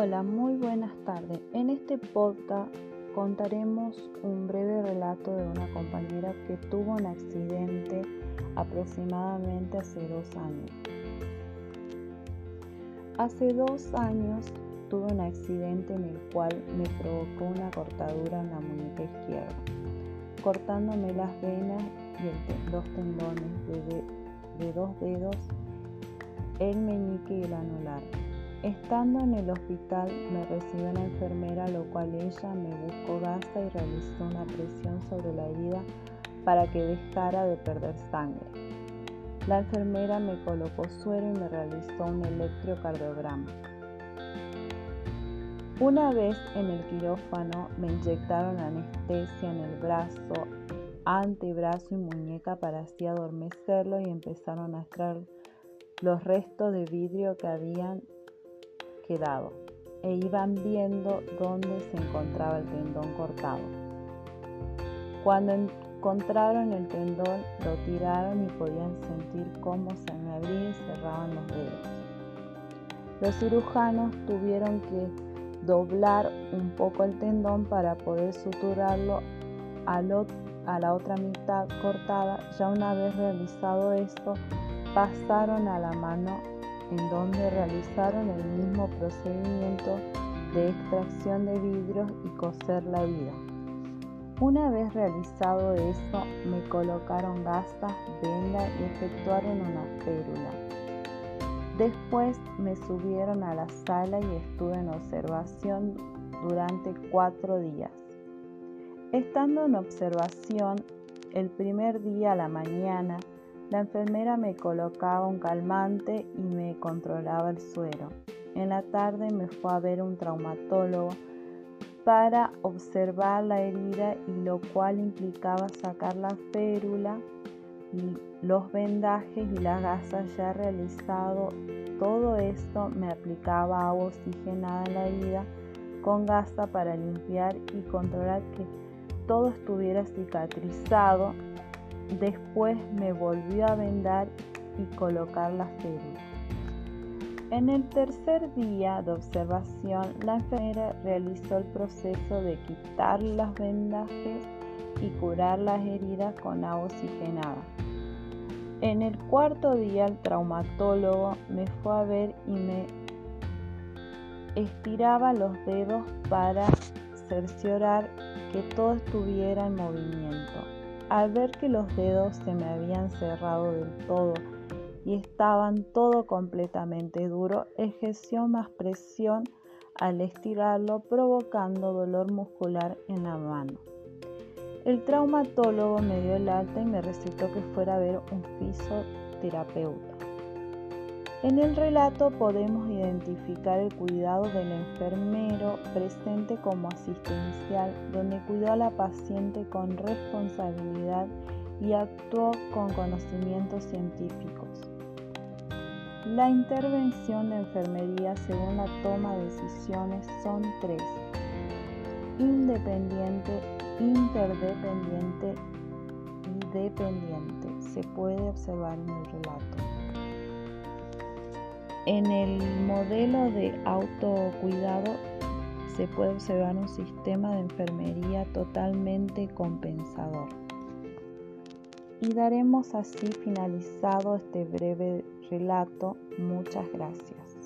Hola, muy buenas tardes. En este podcast contaremos un breve relato de una compañera que tuvo un accidente aproximadamente hace dos años. Hace dos años tuve un accidente en el cual me provocó una cortadura en la muñeca izquierda, cortándome las venas y los tendones de, de dos dedos, el meñique y el anular. Estando en el hospital me recibió una enfermera, lo cual ella me buscó gasa y realizó una presión sobre la herida para que dejara de perder sangre. La enfermera me colocó suero y me realizó un electrocardiograma. Una vez en el quirófano me inyectaron anestesia en el brazo, antebrazo y muñeca para así adormecerlo y empezaron a extraer los restos de vidrio que habían quedado e iban viendo dónde se encontraba el tendón cortado. Cuando encontraron el tendón, lo tiraron y podían sentir cómo se me abrían y cerraban los dedos. Los cirujanos tuvieron que doblar un poco el tendón para poder suturarlo a la otra mitad cortada. Ya una vez realizado esto, pasaron a la mano en donde realizaron el mismo procedimiento de extracción de vidrios y coser la herida. Una vez realizado eso, me colocaron gasas, venda y efectuaron una férula. Después me subieron a la sala y estuve en observación durante cuatro días. Estando en observación, el primer día a la mañana la enfermera me colocaba un calmante y me controlaba el suero. En la tarde me fue a ver un traumatólogo para observar la herida y lo cual implicaba sacar la férula, los vendajes y las gasas ya realizado. Todo esto me aplicaba agua oxigenada en la herida con gasa para limpiar y controlar que todo estuviera cicatrizado Después me volvió a vendar y colocar la férula. En el tercer día de observación, la enfermera realizó el proceso de quitar las vendajes y curar las heridas con agua oxigenada. En el cuarto día, el traumatólogo me fue a ver y me estiraba los dedos para cerciorar que todo estuviera en movimiento. Al ver que los dedos se me habían cerrado del todo y estaban todo completamente duro, ejerció más presión al estirarlo, provocando dolor muscular en la mano. El traumatólogo me dio el alta y me recetó que fuera a ver un fisioterapeuta. En el relato podemos identificar el cuidado del enfermero presente como asistencial, donde cuidó a la paciente con responsabilidad y actuó con conocimientos científicos. La intervención de enfermería según la toma de decisiones son tres. Independiente, interdependiente y dependiente. Se puede observar en el relato. En el modelo de autocuidado se puede observar un sistema de enfermería totalmente compensador. Y daremos así finalizado este breve relato. Muchas gracias.